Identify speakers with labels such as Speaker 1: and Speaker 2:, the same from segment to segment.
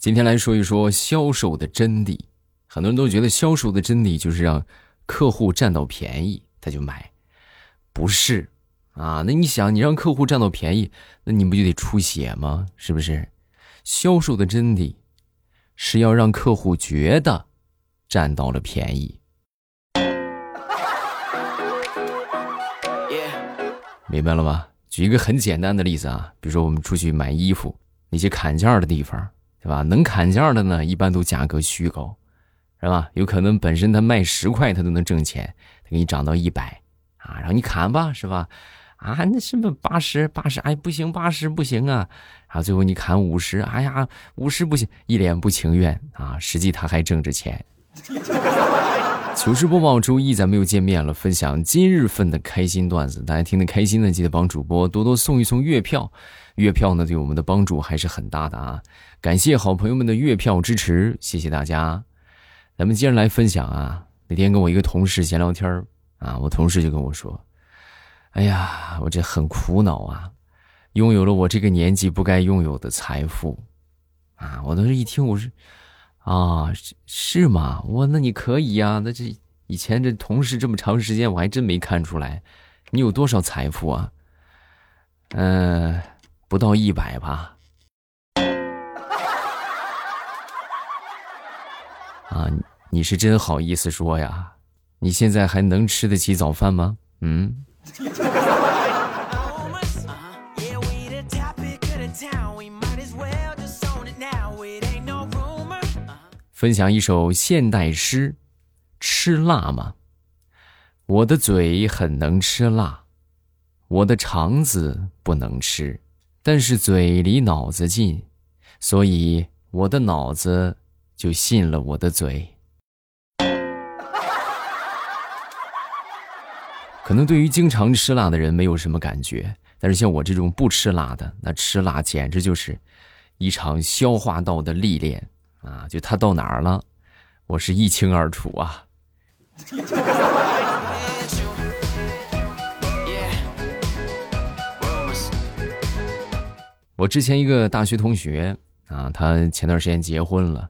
Speaker 1: 今天来说一说销售的真谛。很多人都觉得销售的真谛就是让客户占到便宜他就买，不是啊？那你想，你让客户占到便宜，那你不就得出血吗？是不是？销售的真谛是要让客户觉得占到了便宜。明白了吗？举一个很简单的例子啊，比如说我们出去买衣服，那些砍价的地方。对吧？能砍价的呢，一般都价格虚高，是吧？有可能本身他卖十块，他都能挣钱，他给你涨到一百，啊，然后你砍吧，是吧？啊，那什么八十八十，哎，不行，八十不行啊，然后最后你砍五十，哎呀，五十不行，一脸不情愿啊，实际他还挣着钱。糗事播报周一，咱们又见面了，分享今日份的开心段子，大家听得开心的，记得帮主播多多送一送月票，月票呢对我们的帮助还是很大的啊。感谢好朋友们的月票支持，谢谢大家。咱们接着来分享啊。那天跟我一个同事闲聊天啊，我同事就跟我说：“哎呀，我这很苦恼啊，拥有了我这个年纪不该拥有的财富啊。”我当时一听，我说：“啊，是是吗？我那你可以呀。那这以前这同事这么长时间，我还真没看出来，你有多少财富啊？嗯，不到一百吧。”啊，你是真好意思说呀？你现在还能吃得起早饭吗？嗯。分享一首现代诗：吃辣吗？我的嘴很能吃辣，我的肠子不能吃，但是嘴离脑子近，所以我的脑子。就信了我的嘴。可能对于经常吃辣的人没有什么感觉，但是像我这种不吃辣的，那吃辣简直就是一场消化道的历练啊！就他到哪儿了，我是一清二楚啊。我之前一个大学同学啊，他前段时间结婚了。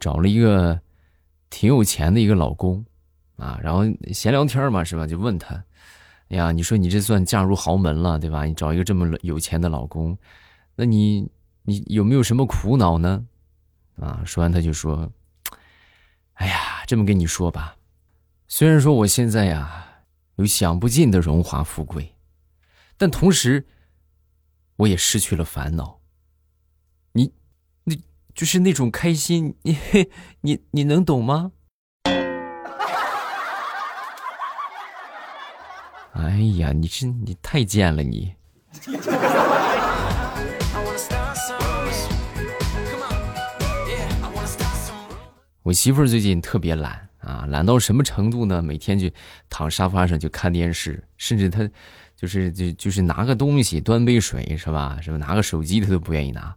Speaker 1: 找了一个挺有钱的一个老公，啊，然后闲聊天嘛，是吧？就问他，哎呀，你说你这算嫁入豪门了，对吧？你找一个这么有钱的老公，那你你有没有什么苦恼呢？啊，说完他就说，哎呀，这么跟你说吧，虽然说我现在呀有享不尽的荣华富贵，但同时我也失去了烦恼。就是那种开心，你 你你能懂吗？哎呀，你这你太贱了你！我媳妇儿最近特别懒啊，懒到什么程度呢？每天就躺沙发上就看电视，甚至她就是就就是拿个东西，端杯水是吧？什么拿个手机，她都不愿意拿。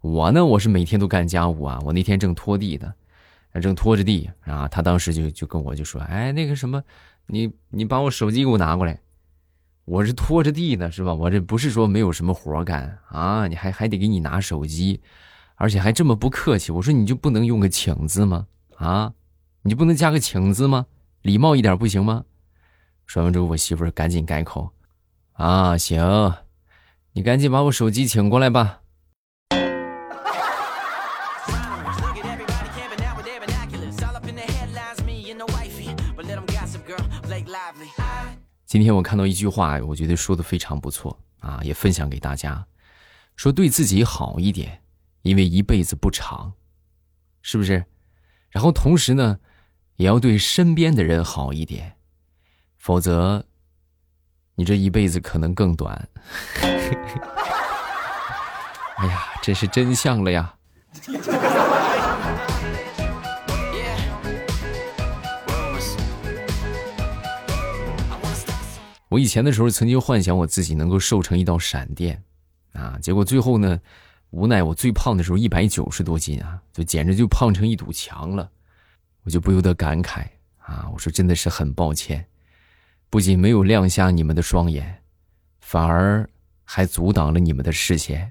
Speaker 1: 我呢，我是每天都干家务啊。我那天正拖地呢，正拖着地啊，她当时就就跟我就说：“哎，那个什么，你你把我手机给我拿过来。”我是拖着地呢，是吧？我这不是说没有什么活干啊，你还还得给你拿手机，而且还这么不客气。我说你就不能用个请字吗？啊，你就不能加个请字吗？礼貌一点不行吗？说完之后，我媳妇儿赶紧改口：“啊，行，你赶紧把我手机请过来吧。”今天我看到一句话，我觉得说的非常不错啊，也分享给大家。说对自己好一点，因为一辈子不长，是不是？然后同时呢，也要对身边的人好一点，否则你这一辈子可能更短。哎呀，这是真相了呀！我以前的时候曾经幻想我自己能够瘦成一道闪电，啊，结果最后呢，无奈我最胖的时候一百九十多斤啊，就简直就胖成一堵墙了，我就不由得感慨啊，我说真的是很抱歉，不仅没有亮瞎你们的双眼，反而还阻挡了你们的视线，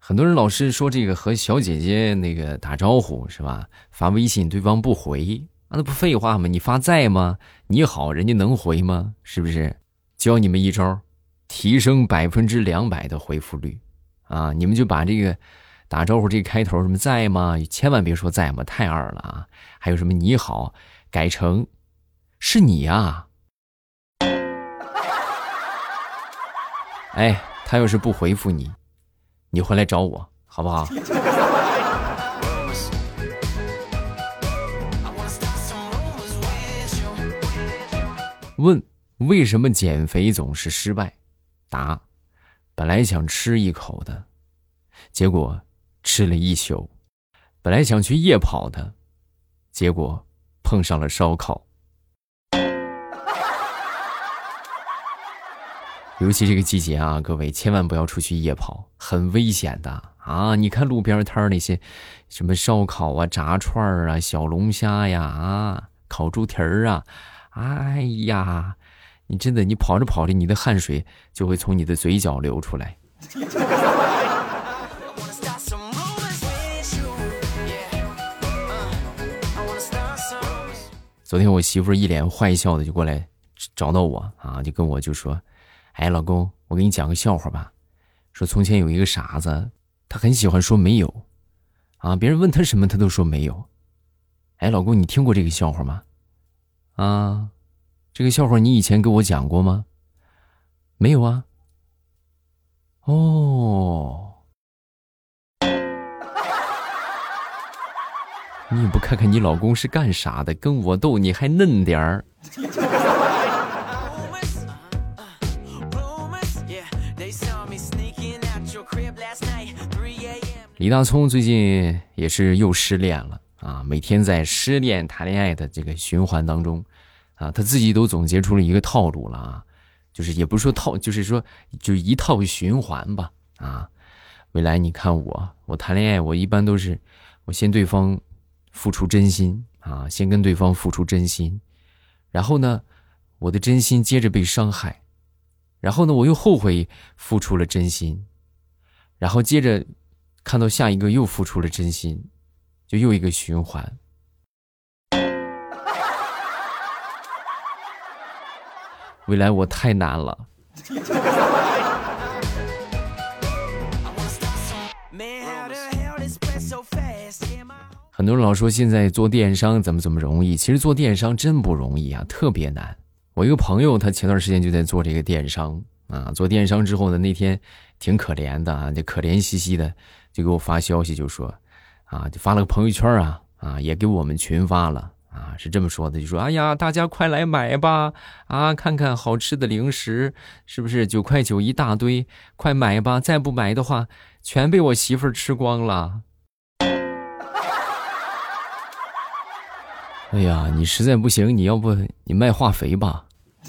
Speaker 1: 很多人老是说这个和小姐姐那个打招呼是吧？发微信对方不回啊，那不废话吗？你发在吗？你好，人家能回吗？是不是？教你们一招，提升百分之两百的回复率，啊！你们就把这个打招呼这个开头什么在吗？千万别说在吗？太二了啊！还有什么你好，改成是你呀？哎，他要是不回复你。你回来找我，好不好？问为什么减肥总是失败？答：本来想吃一口的，结果吃了一宿；本来想去夜跑的，结果碰上了烧烤。尤其这个季节啊，各位千万不要出去夜跑，很危险的啊！你看路边摊那些，什么烧烤啊、炸串啊、小龙虾呀、啊烤猪蹄儿啊，哎呀，你真的你跑着跑着，你的汗水就会从你的嘴角流出来。昨天我媳妇一脸坏笑的就过来找到我啊，就跟我就说。哎，老公，我给你讲个笑话吧。说从前有一个傻子，他很喜欢说没有，啊，别人问他什么，他都说没有。哎，老公，你听过这个笑话吗？啊，这个笑话你以前给我讲过吗？没有啊。哦，你也不看看你老公是干啥的，跟我斗你还嫩点儿。李大聪最近也是又失恋了啊！每天在失恋谈恋爱的这个循环当中，啊，他自己都总结出了一个套路了啊，就是也不是说套，就是说就一套循环吧啊。未来你看我，我谈恋爱我一般都是我先对方付出真心啊，先跟对方付出真心，然后呢，我的真心接着被伤害，然后呢，我又后悔付出了真心，然后接着。看到下一个又付出了真心，就又一个循环。未来我太难了。很多人老说现在做电商怎么怎么容易，其实做电商真不容易啊，特别难。我一个朋友，他前段时间就在做这个电商啊，做电商之后呢，那天挺可怜的啊，就可怜兮兮的。就给我发消息，就说，啊，就发了个朋友圈啊，啊，也给我们群发了，是这么说的，就说，哎呀，大家快来买吧，啊，看看好吃的零食，是不是九块九一大堆，快买吧，再不买的话，全被我媳妇儿吃光了。哎呀，你实在不行，你要不你卖化肥吧。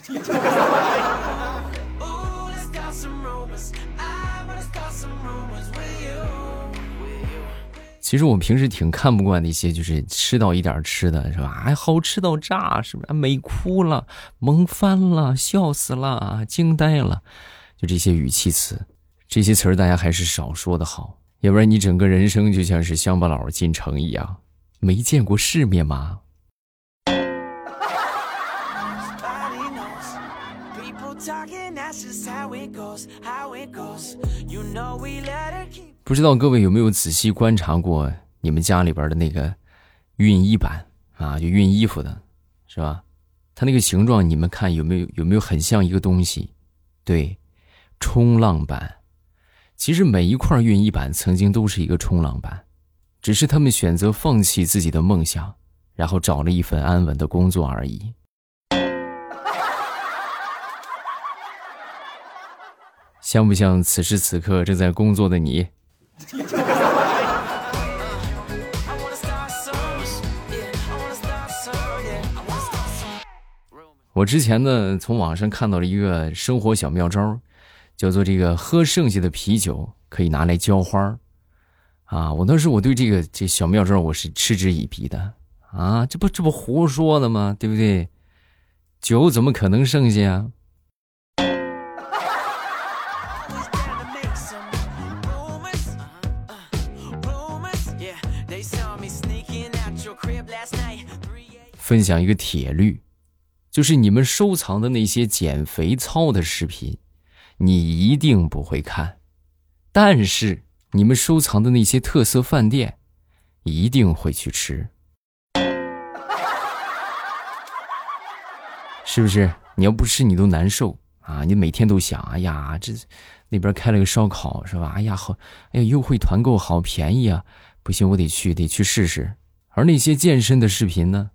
Speaker 1: 其实我平时挺看不惯那些，就是吃到一点吃的，是吧？哎，好吃到炸，是不是？美哭了，萌翻了，笑死了，惊呆了，就这些语气词，这些词儿大家还是少说的好，要不然你整个人生就像是乡巴佬进城一样，没见过世面吗？不知道各位有没有仔细观察过你们家里边的那个熨衣板啊？就熨衣服的，是吧？它那个形状，你们看有没有有没有很像一个东西？对，冲浪板。其实每一块熨衣板曾经都是一个冲浪板，只是他们选择放弃自己的梦想，然后找了一份安稳的工作而已。像不像此时此刻正在工作的你？我之前呢，从网上看到了一个生活小妙招，叫做这个喝剩下的啤酒可以拿来浇花啊！我当时我对这个这小妙招我是嗤之以鼻的啊！这不这不胡说的吗？对不对？酒怎么可能剩下啊？分享一个铁律，就是你们收藏的那些减肥操的视频，你一定不会看；但是你们收藏的那些特色饭店，一定会去吃，是不是？你要不吃，你都难受啊！你每天都想，哎呀，这那边开了个烧烤，是吧？哎呀，好，哎呀，优惠团购好便宜啊！不行，我得去，得去试试。而那些健身的视频呢？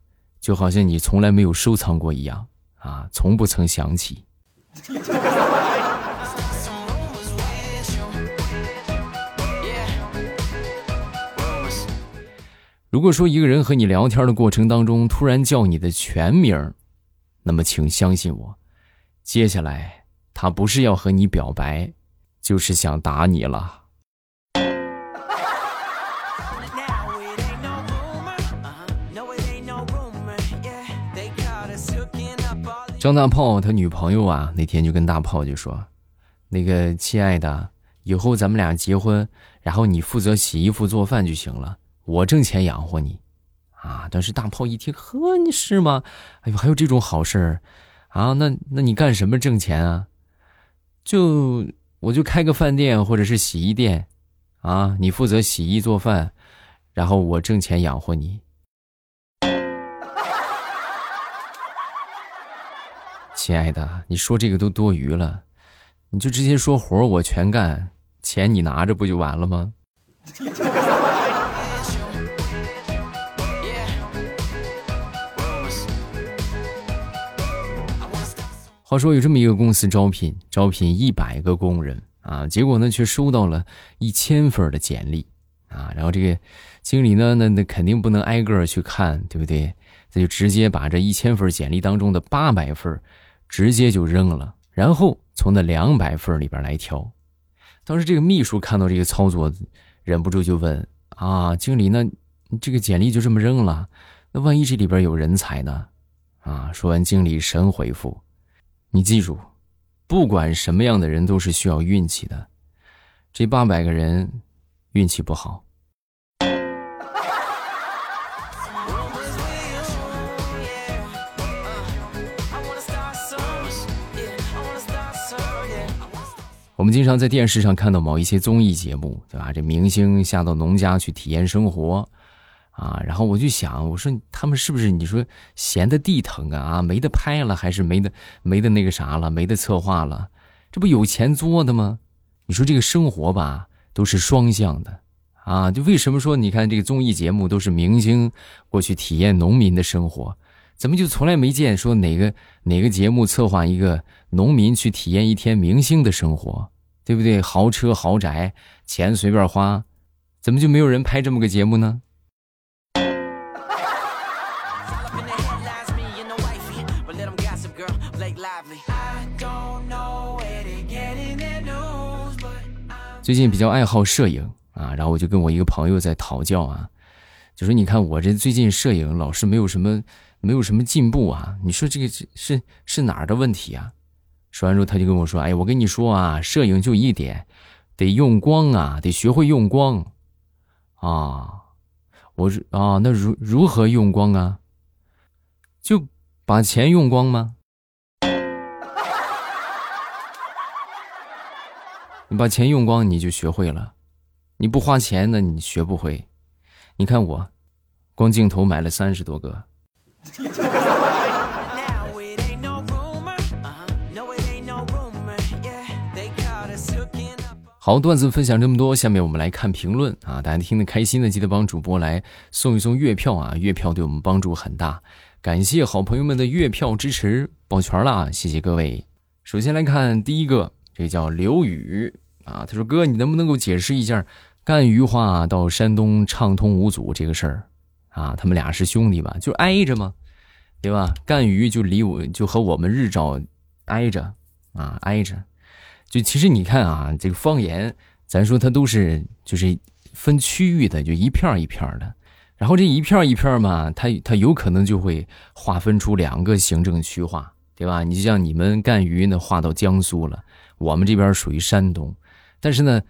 Speaker 1: 就好像你从来没有收藏过一样啊，从不曾想起。如果说一个人和你聊天的过程当中突然叫你的全名，那么请相信我，接下来他不是要和你表白，就是想打你了。张大炮他女朋友啊，那天就跟大炮就说：“那个亲爱的，以后咱们俩结婚，然后你负责洗衣服做饭就行了，我挣钱养活你。”啊！但是大炮一听，呵，你是吗？哎呦，还有这种好事啊？那那你干什么挣钱啊？就我就开个饭店或者是洗衣店，啊，你负责洗衣做饭，然后我挣钱养活你。亲爱的，你说这个都多余了，你就直接说活我全干，钱你拿着不就完了吗？话说有这么一个公司招聘，招聘一百个工人啊，结果呢却收到了一千份的简历啊，然后这个经理呢，那那肯定不能挨个去看，对不对？他就直接把这一千份简历当中的八百份。直接就扔了，然后从那两百份里边来挑。当时这个秘书看到这个操作，忍不住就问：“啊，经理，那这个简历就这么扔了？那万一这里边有人才呢？”啊，说完，经理神回复：“你记住，不管什么样的人都是需要运气的。这八百个人，运气不好。”我们经常在电视上看到某一些综艺节目，对吧？这明星下到农家去体验生活，啊，然后我就想，我说他们是不是你说闲的地疼啊？啊，没得拍了，还是没得 没得那个啥了，没得策划了？这不有钱做的吗？你说这个生活吧，都是双向的，啊，就为什么说你看这个综艺节目都是明星过去体验农民的生活，怎么就从来没见说哪个哪个节目策划一个？农民去体验一天明星的生活，对不对？豪车豪宅，钱随便花，怎么就没有人拍这么个节目呢？最近比较爱好摄影啊，然后我就跟我一个朋友在讨教啊，就说你看我这最近摄影老是没有什么没有什么进步啊，你说这个是是哪儿的问题啊？说完之后，他就跟我说：“哎，我跟你说啊，摄影就一点，得用光啊，得学会用光，啊，我说啊，那如如何用光啊？就把钱用光吗？你把钱用光，你就学会了；你不花钱，那你学不会。你看我，光镜头买了三十多个。”好段子分享这么多，下面我们来看评论啊！大家听得开心的，记得帮主播来送一送月票啊！月票对我们帮助很大，感谢好朋友们的月票支持，抱拳了，谢谢各位。首先来看第一个，这叫刘宇啊，他说：“哥，你能不能够解释一下赣榆话到山东畅通无阻这个事儿啊？他们俩是兄弟吧？就挨着吗？对吧？赣榆就离我就和我们日照挨着啊，挨着。”就其实你看啊，这个方言，咱说它都是就是分区域的，就一片一片的。然后这一片一片嘛，它它有可能就会划分出两个行政区划，对吧？你就像你们赣榆呢，划到江苏了，我们这边属于山东。但是呢，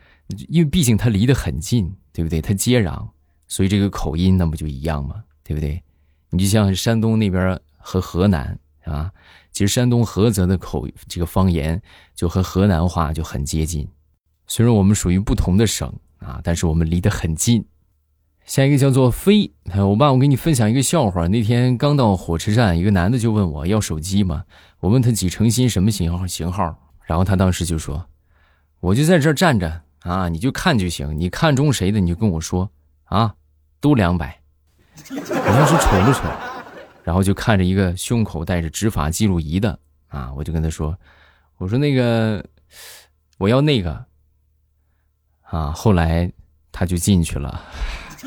Speaker 1: 因为毕竟它离得很近，对不对？它接壤，所以这个口音那不就一样吗？对不对？你就像山东那边和河南啊，其实山东菏泽的口这个方言就和河南话就很接近。虽然我们属于不同的省啊，但是我们离得很近。下一个叫做飞，我爸，我给你分享一个笑话。那天刚到火车站，一个男的就问我要手机吗？我问他几成新，什么型号型号，然后他当时就说：“我就在这站着啊，你就看就行，你看中谁的你就跟我说啊，都两百。”我当时瞅了瞅，然后就看着一个胸口带着执法记录仪的啊，我就跟他说：“我说那个我要那个啊。”后来他就进去了。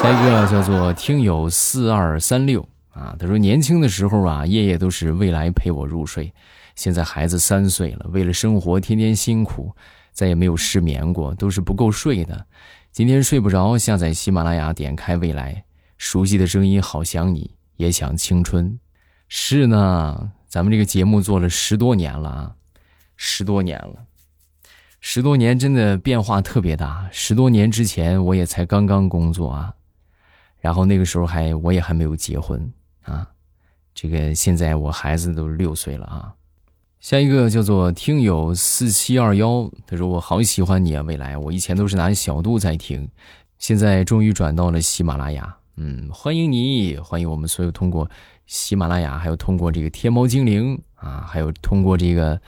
Speaker 1: 下一个叫做听友四二三六啊，他说年轻的时候啊，夜夜都是未来陪我入睡，现在孩子三岁了，为了生活天天辛苦，再也没有失眠过，都是不够睡的。今天睡不着，下载喜马拉雅，点开未来，熟悉的声音，好想你，也想青春。是呢，咱们这个节目做了十多年了啊，十多年了。十多年真的变化特别大。十多年之前，我也才刚刚工作啊，然后那个时候还我也还没有结婚啊。这个现在我孩子都六岁了啊。下一个叫做听友四七二幺，他说我好喜欢你啊，未来我以前都是拿小度在听，现在终于转到了喜马拉雅。嗯，欢迎你，欢迎我们所有通过喜马拉雅，还有通过这个天猫精灵啊，还有通过这个。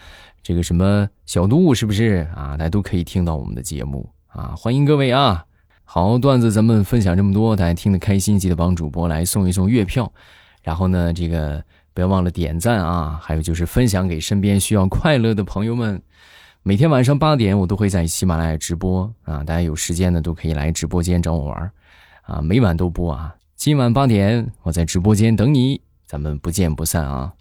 Speaker 1: 这个什么小度是不是啊？大家都可以听到我们的节目啊！欢迎各位啊！好段子，咱们分享这么多，大家听得开心，记得帮主播来送一送月票，然后呢，这个不要忘了点赞啊！还有就是分享给身边需要快乐的朋友们。每天晚上八点，我都会在喜马拉雅直播啊！大家有时间的都可以来直播间找我玩啊！每晚都播啊！今晚八点，我在直播间等你，咱们不见不散啊！